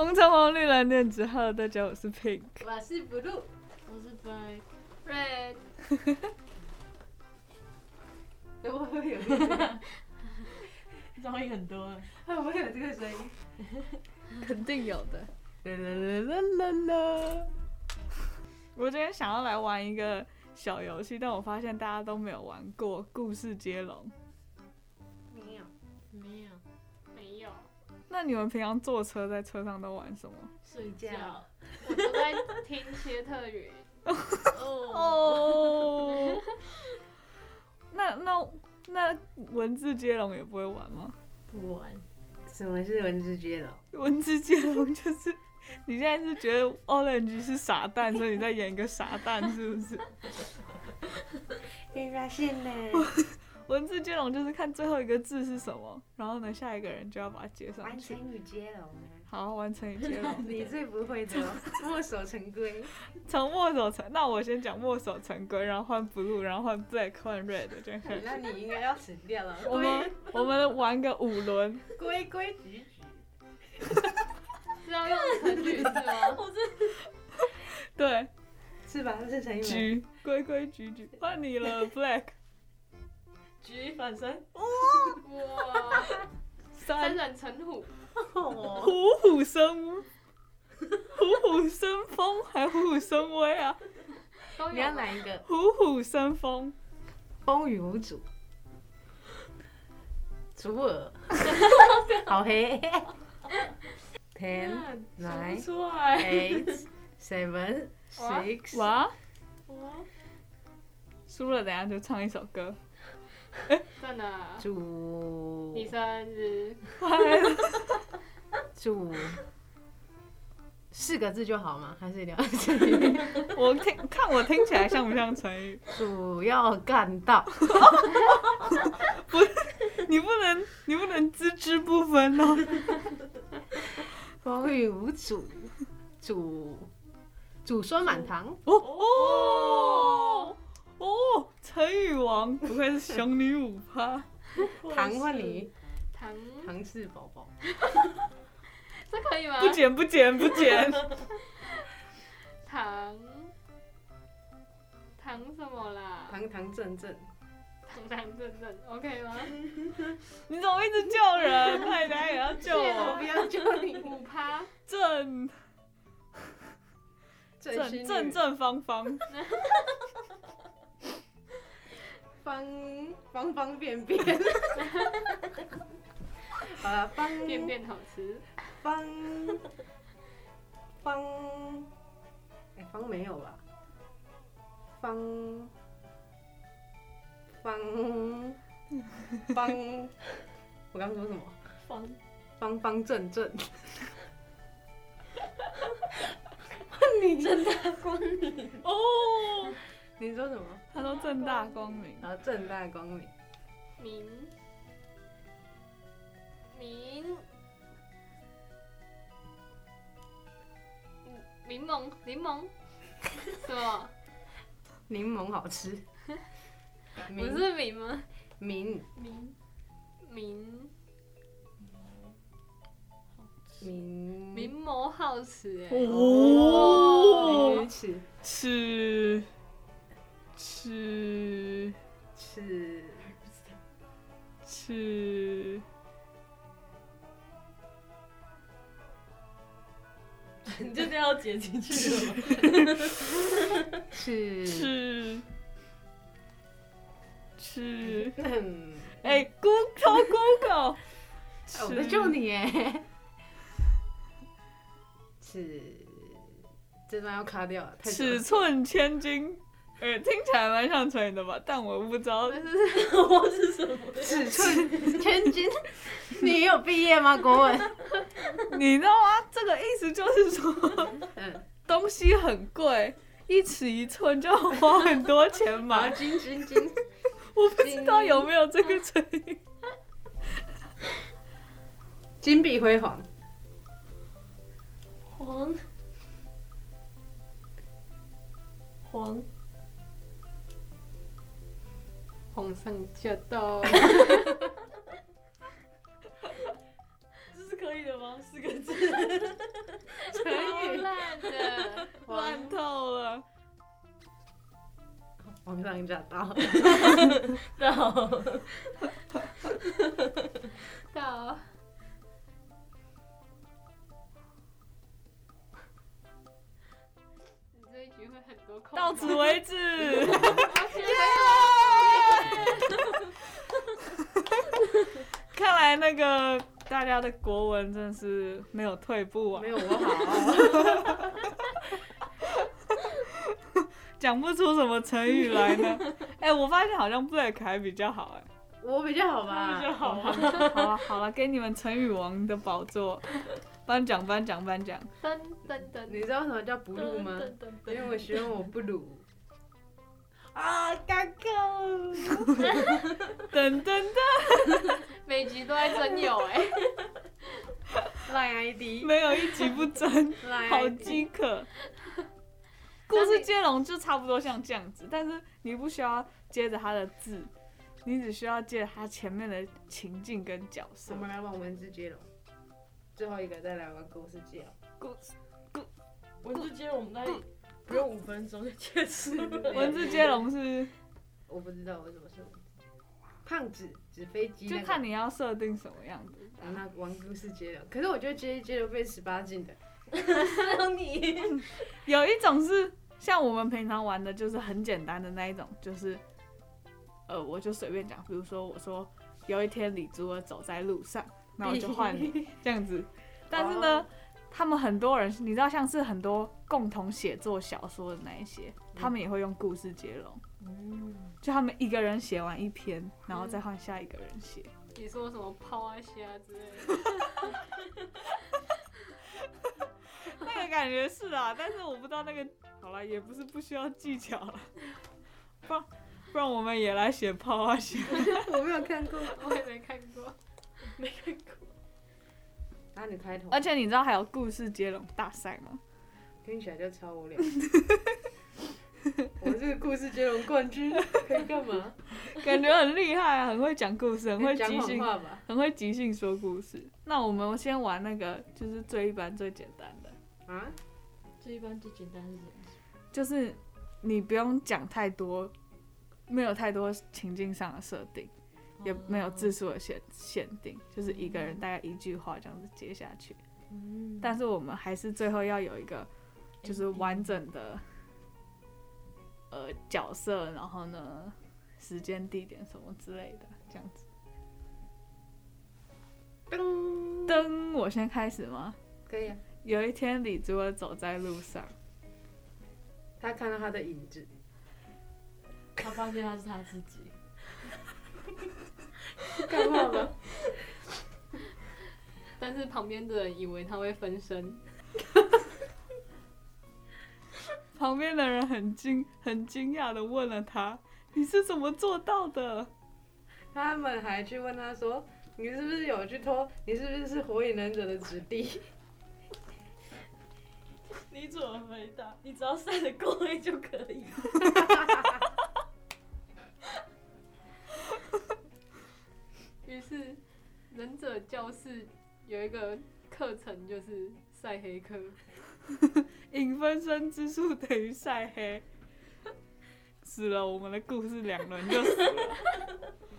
红橙黄绿蓝靛紫，Hello，大家，我是 Pink，我是 Blue，我是 Black Red。会不会有这个噪音很多啊？会不会有这个声音？肯定有的。啦啦啦啦啦！我今天想要来玩一个小游戏，但我发现大家都没有玩过故事接龙。那你们平常坐车在车上都玩什么？睡觉。我都在听切特语。哦。那那那文字接龙也不会玩吗？不玩。什么是文字接龙？文字接龙就是你现在是觉得 Orange 是傻蛋，所以你在演一个傻蛋，是不是？被发现了。文字接龙就是看最后一个字是什么，然后呢，下一个人就要把它接上去。完成语接龙啊！好，完成语接龙。你最不会的，墨守成规。从墨守成，那我先讲墨守成规，然后换 blue，然后换 black，换 red，这样。那你应该要死掉了。我们我们玩个五轮。规规矩矩。是要用成语是吗？我是。对。是吧？是成语。矩规规矩矩，换你了，black。举反身，哇哇！三人成虎，虎虎生威，虎虎生风还虎虎生威啊？你要哪一个？虎虎生风，风雨无阻。祖尔，好黑。Ten, nine, eight, seven, six。哇！输了，等下就唱一首歌。真的，祝你生日快乐。祝四个字就好吗？还是一定要？我听看我听起来像不像成语？主要干道。不，你不能，你不能只字不分哦。风雨无阻，祖祖孙满堂。哦哦。哦，成语王不愧是雄女五趴，糖问你，糖糖是宝宝，这可以吗？不剪不剪不剪，糖糖 什么啦？堂堂正正，堂堂正正，OK 吗？你怎么一直救人？那你等下也要救我，我不要救你。五趴正正正正方方。方方方便便，好 了，方便便好吃。方方，哎，方没有吧？方方方，我刚刚说什么？方方方正正。你真大光明哦。你说什么？他说正大光明，然后正大光明，明。明。柠檬柠檬。什么？柠檬好吃，不是明吗？明。明。明。明。明眸皓齿哎哦，齿齿。吃吃。吃，你就这样剪进去了吗？吃。吃。吃，嗯，哎，Google Google，我在救你哎，尺，这段要卡掉，尺寸千金。呃，听起来蛮像成语的吧？但我不知道这是 我是什么。尺寸千金，你有毕业吗？国文？你知道吗？这个意思就是说，嗯，东西很贵，一尺一寸就要花很多钱买。金金金，我不知道有没有这个成语。金碧辉煌。黄。黄。皇上驾到！这是可以的吗？四个字。的，烂透了。皇上驾到，到。到。你这一局会很多空。到。此为止。看来那个大家的国文真是没有退步啊，没有我好。讲不出什么成语来呢。哎、欸，我发现好像 Black 还比较好哎、欸，我比较好吧？比较好吧。好了好了，给你们成语王的宝座，颁奖颁奖颁奖。噔噔噔，你知道什么叫不录吗？因为我希望我不鲁。啊，尴尬。噔噔噔，每集都在征友哎。赖 ID，没有一集不真，好饥渴。故事接龙就差不多像这样子，但是你不需要接着他的字，你只需要接着他前面的情境跟角色。我们来玩文字接龙，最后一个再来玩故事接龙。故故文字接龙，我们那不用五分钟 就结束。文字接龙是我不知道为什么是胖子纸飞机，就看你要设定什么样子。那玩故事接龙，可是我觉得接一接就被十八禁的。你 有一种是。像我们平常玩的，就是很简单的那一种，就是，呃，我就随便讲，比如说我说有一天李珠儿走在路上，那我就换你 这样子。但是呢，哦、他们很多人，你知道，像是很多共同写作小说的那一些，他们也会用故事接龙。嗯，就他们一个人写完一篇，然后再换下一个人写。你说什么抛啊虾之类的？那个感觉是啊，但是我不知道那个。好了，也不是不需要技巧了，不然不然我们也来写泡啊写。我没有看过，我也没看过，没看过。那你开头。而且你知道还有故事接龙大赛吗？听起来就超无聊。我这个故事接龙冠军 可以干嘛？感觉很厉害啊，很会讲故事，很会即兴，很会即兴说故事。那我们先玩那个，就是最一般、最简单的。啊？最一般、最简单是什么？就是你不用讲太多，没有太多情境上的设定，也没有字数的限限定，就是一个人大概一句话这样子接下去。但是我们还是最后要有一个，就是完整的，呃，角色，然后呢，时间、地点什么之类的，这样子。噔噔，我先开始吗？可以啊。有一天，李珠儿走在路上。他看到他的影子，他发现他是他自己，干嘛吗？但是旁边的人以为他会分身，旁边的人很惊很惊讶的问了他：“你是怎么做到的？”他们还去问他说：“你是不是有去偷？你是不是是火影忍者的子弟？” 你怎么回答？你只要晒得够黑就可以。忍者教室有一个课程，就是晒黑课。影分身之术等于晒黑。死了，我们的故事两轮就死了。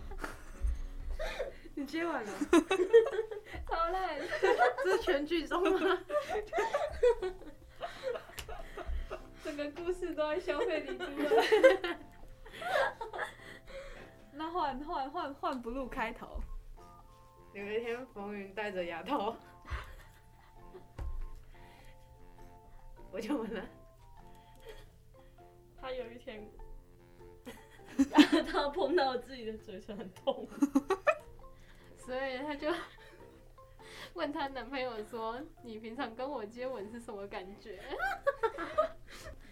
你接完了？好嘞，这是全剧终吗？整个故事都在消费你。那换换换换 Blue 开头。有一天，风云戴着牙套。我就问了。他有一天，牙套碰到自己的嘴唇很痛，所以他就。问她男朋友说：“你平常跟我接吻是什么感觉？”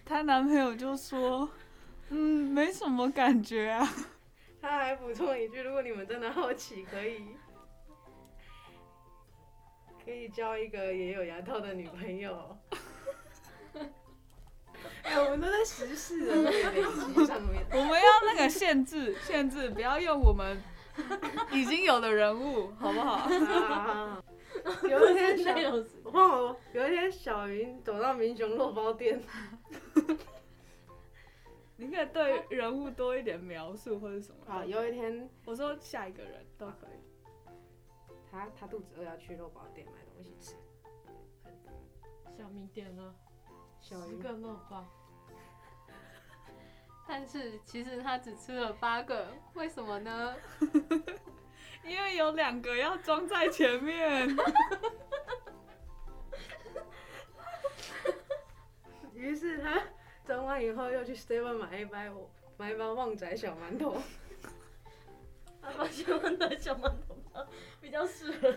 她男朋友就说：“嗯，没什么感觉啊。”他还补充一句：“如果你们真的好奇，可以可以交一个也有牙套的女朋友。”哎，我们都在实事的那个累积上面。我们要那个限制，限制，不要用我们已经有的人物，好不好？有一天小有一天小云走到民雄肉包店，你可以对人物多一点描述或者什么。好，有一天我说下一个人都可以。他他肚子饿要去肉包店买东西吃，小米点了小云十个肉包，但是其实他只吃了八个，为什么呢？因为有两个要装在前面。于是他装完以后又去 Seven 买一包买一包旺仔小馒头，他发现旺仔小馒头比较适合。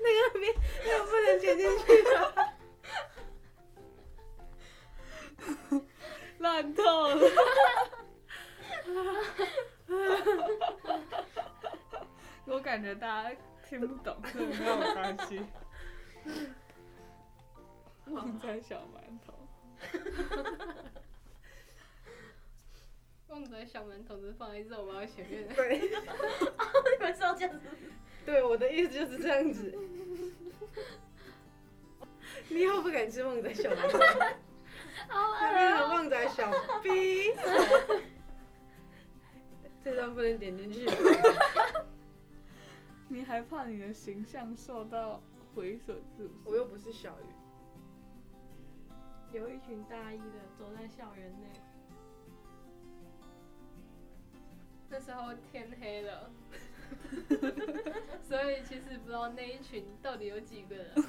那个边那个不能剪进去吧？烂透了。我感觉大家听不懂，没有关系。旺仔 小馒头，旺仔小馒头是放在肉包前面的。对，你们是要这样子？对，我的意思就是这样子。你以后不敢吃旺仔小馒头，那边有旺仔小逼。这段不能点进去。你还怕你的形象受到毁损是不是？我又不是小鱼。有一群大一的走在校园内，那时候天黑了，所以其实不知道那一群到底有几个人。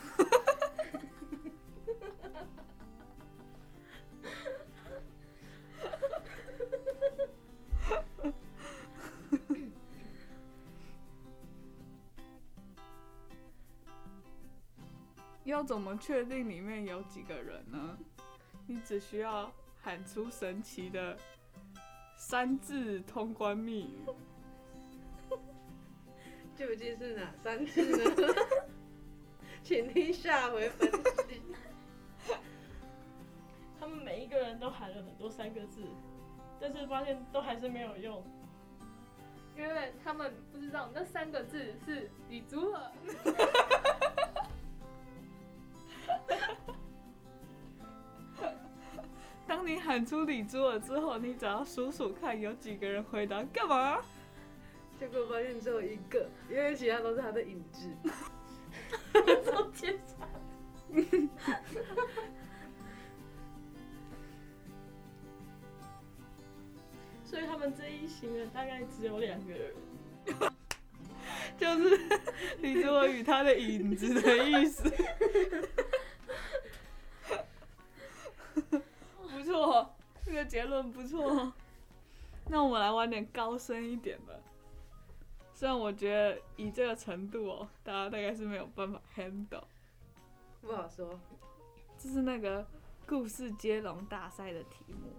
要怎么确定里面有几个人呢？你只需要喊出神奇的三字通关密语，究竟是哪三字呢？请听下回分析。他们每一个人都喊了很多三个字，但是发现都还是没有用，因为他们不知道那三个字是李祖尔。当你喊出李珠了之后，你只要数数看有几个人回答干嘛？结果发现只有一个，因为其他都是他的影子。都检查。所以他们这一行人大概只有两个人，就是李珠儿与他的影子的意思。这个结论不错。那我们来玩点高深一点的。虽然我觉得以这个程度哦，大家大概是没有办法 handle。不好说。这是那个故事接龙大赛的题目。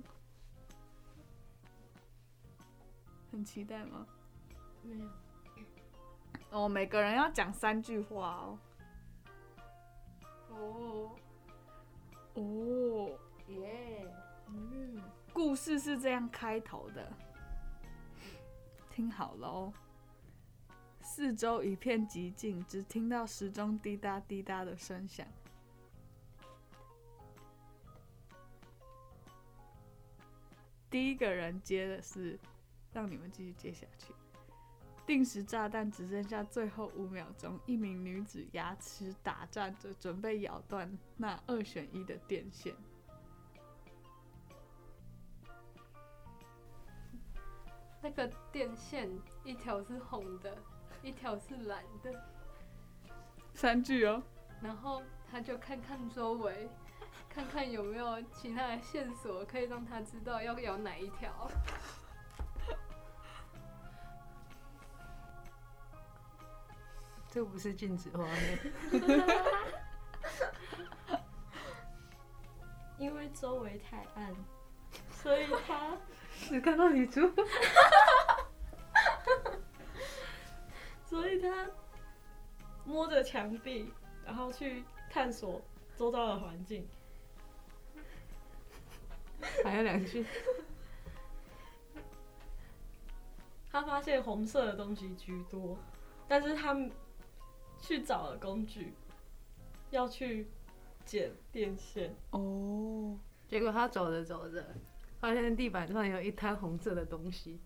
很期待吗？没有。哦，每个人要讲三句话哦。哦。哦。耶，嗯，故事是这样开头的，听好了哦。四周一片寂静，只听到时钟滴答滴答的声响。第一个人接的是，让你们继续接下去。定时炸弹只剩下最后五秒钟，一名女子牙齿打颤着，准备咬断那二选一的电线。那个电线一条是红的，一条是蓝的。三句哦。然后他就看看周围，看看有没有其他的线索可以让他知道要咬哪一条。这不是禁止画面。因为周围太暗，所以他。只看到你猪，所以他摸着墙壁，然后去探索周遭的环境。还有两句，他发现红色的东西居多，但是他去找了工具，要去剪电线。哦，结果他走着走着，发现地板上有一滩红色的东西。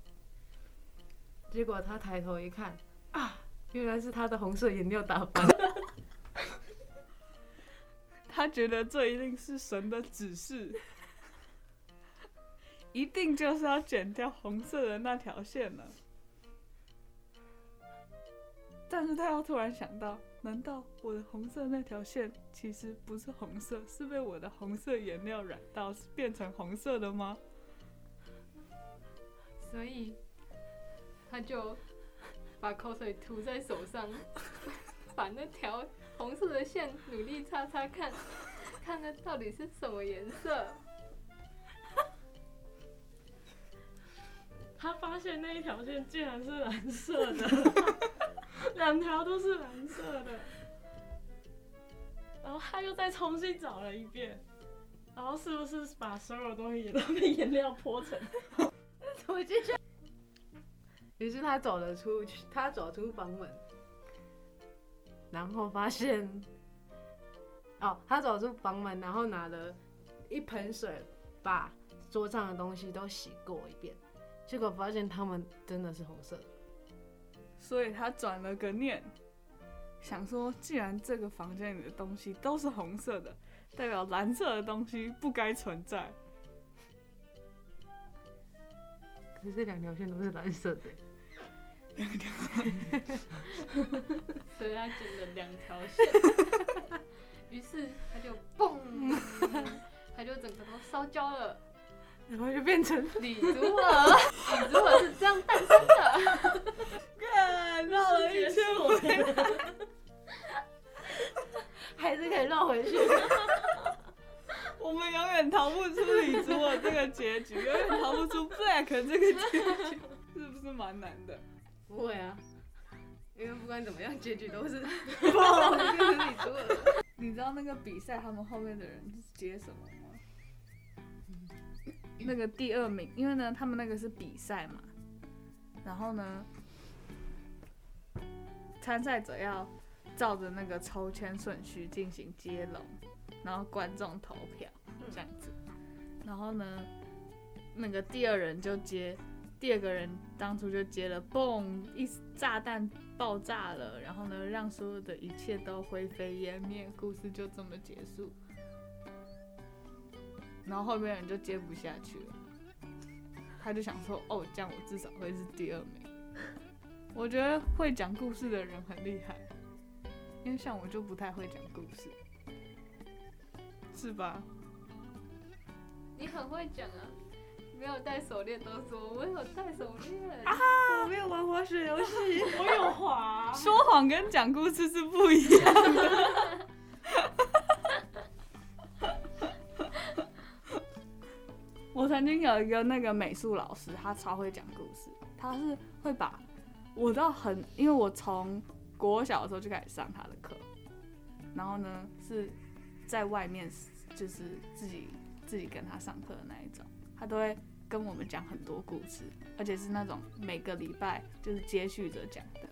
结果他抬头一看，啊，原来是他的红色颜料打翻。他觉得这一定是神的指示，一定就是要剪掉红色的那条线了。但是他又突然想到，难道我的红色那条线其实不是红色，是被我的红色颜料染到，是变成红色的吗？所以他就把口水涂在手上，把那条。红色的线，努力擦擦看，看那到底是什么颜色。他发现那一条线竟然是蓝色的，两条都是蓝色的。然后他又再重新找了一遍，然后是不是把所有东西也都 被颜料泼成？我进去。于是他走了出去，他走出房门。然后发现，哦，他走出房门，然后拿了一盆水，把桌上的东西都洗过一遍，结果发现他们真的是红色的。所以他转了个念，想说，既然这个房间里的东西都是红色的，代表蓝色的东西不该存在。可是这两条线都是蓝色的。两条，所以他剪了两条线，于是他就嘣，他就整个都烧焦了，然后就变成 李祖尔，李祖尔是这样诞生的，看绕了一圈回来，还是可以绕回去，我们永远逃不出李祖尔这个结局，永远逃不出 Black 这个结局，是不是蛮难的？不会啊，因为不管怎么样，结局都是爆了，就是你做的。你知道那个比赛他们后面的人接什么吗？那个第二名，因为呢，他们那个是比赛嘛，然后呢，参赛者要照着那个抽签顺序进行接龙，然后观众投票这样子，然后呢，那个第二人就接。第二个人当初就接了，嘣！一炸弹爆炸了，然后呢，让所有的一切都灰飞烟灭，故事就这么结束。然后后面人就接不下去了，他就想说：“哦，这样我至少会是第二名。”我觉得会讲故事的人很厉害，因为像我就不太会讲故事，是吧？你很会讲啊。没有戴手链都说我有戴手链啊！我没有玩滑雪游戏，我有滑。说谎跟讲故事是不一样的。曾经有一个那个美术老师，他超会讲故事。他是会把我到很，因为我从国小的时候就开始上他的课，然后呢是在外面，就是自己自己跟他上课的那一种。他都会跟我们讲很多故事，而且是那种每个礼拜就是接续着讲的，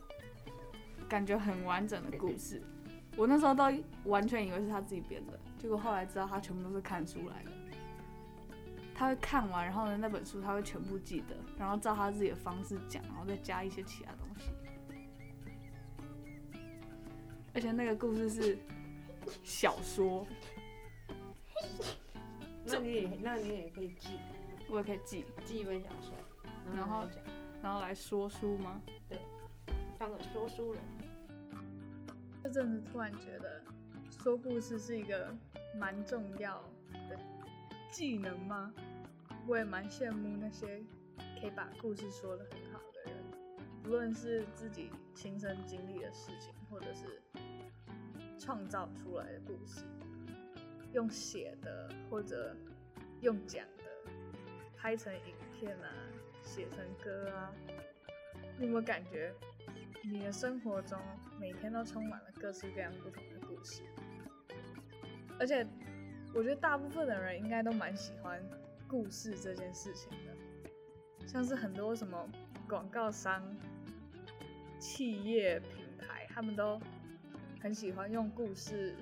感觉很完整的故事。我那时候都完全以为是他自己编的，结果后来知道他全部都是看书来的。他会看完，然后呢，那本书他会全部记得，然后照他自己的方式讲，然后再加一些其他东西。而且那个故事是小说，那你也那你也可以记。我也可以记记一本小说，然后然后来说书吗？对，当个说书人。这阵子突然觉得说故事是一个蛮重要的技能吗？我也蛮羡慕那些可以把故事说得很好的人，无论是自己亲身经历的事情，或者是创造出来的故事，用写的或者用讲的。拍成影片啊，写成歌啊，你有没有感觉你的生活中每天都充满了各式各样不同的故事？而且我觉得大部分的人应该都蛮喜欢故事这件事情的，像是很多什么广告商、企业品牌他们都很喜欢用故事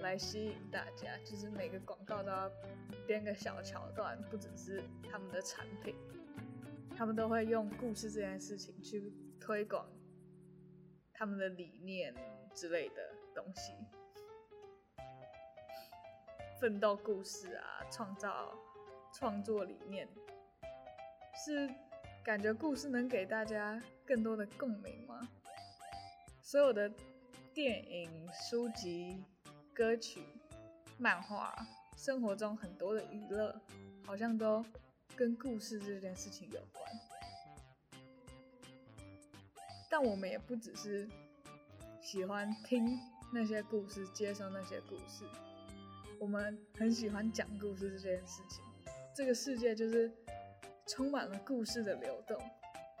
来吸引大家，就是每个广告都要编个小桥段，不只是他们的产品，他们都会用故事这件事情去推广他们的理念之类的东西。奋斗故事啊，创造创作理念，是感觉故事能给大家更多的共鸣吗？所有的电影、书籍、歌曲、漫画，生活中很多的娱乐，好像都跟故事这件事情有关。但我们也不只是喜欢听那些故事，接受那些故事。我们很喜欢讲故事这件事情，这个世界就是充满了故事的流动，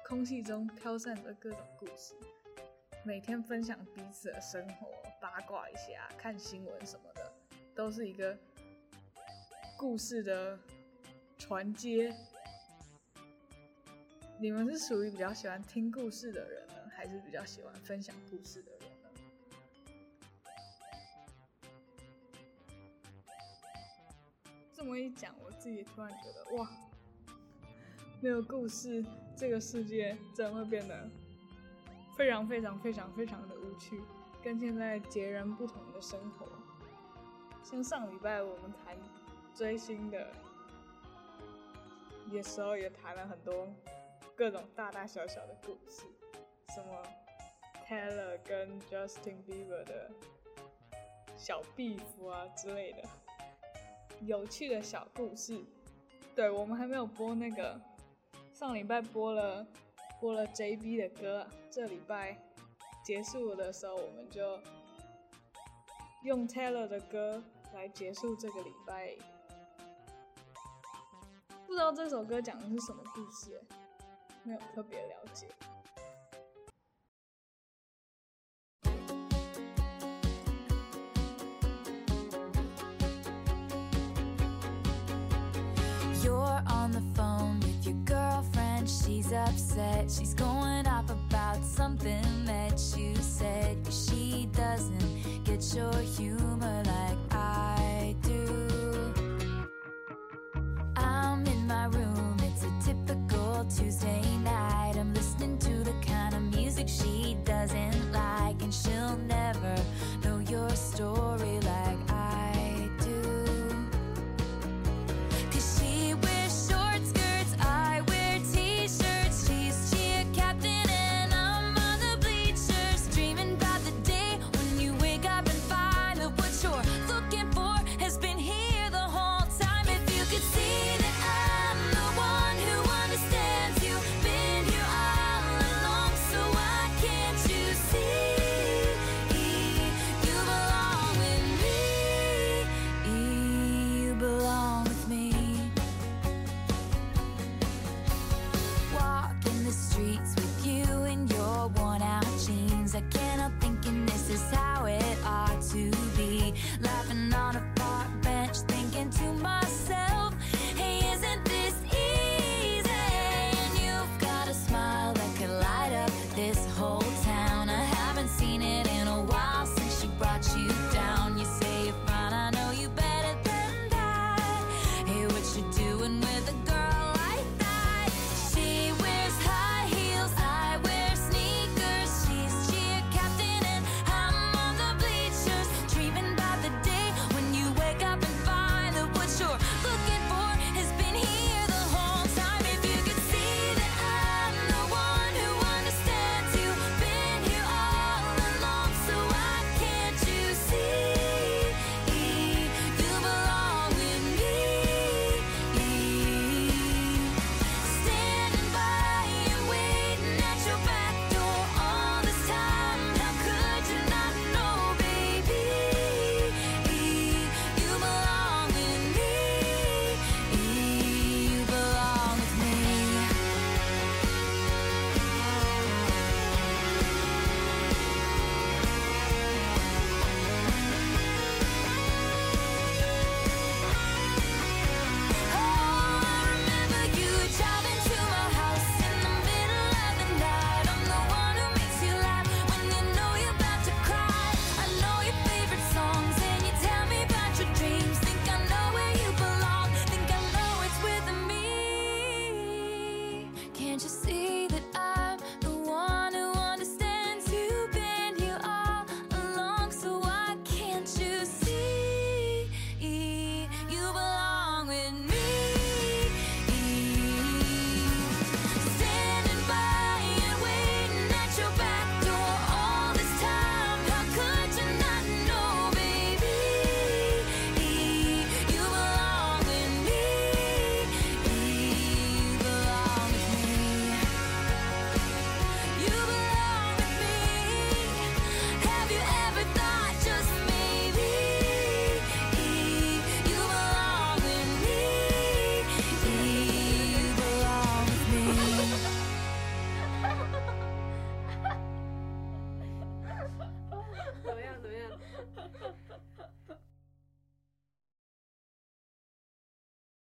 空气中飘散着各种故事，每天分享彼此的生活，八卦一下，看新闻什么的，都是一个故事的传接。你们是属于比较喜欢听故事的人呢，还是比较喜欢分享故事的人？这么一讲，我自己突然觉得，哇，没有故事，这个世界真的会变得非常非常非常非常的无趣，跟现在截然不同的生活。像上礼拜我们谈追星的，有时候也谈了很多各种大大小小的故事，什么 Taylor 跟 Justin Bieber 的小壁虎啊之类的。有趣的小故事，对，我们还没有播那个，上礼拜播了播了 JB 的歌，这礼拜结束的时候，我们就用 Taylor 的歌来结束这个礼拜。不知道这首歌讲的是什么故事，没有特别了解。she's going off about something that you said. She doesn't get your humor.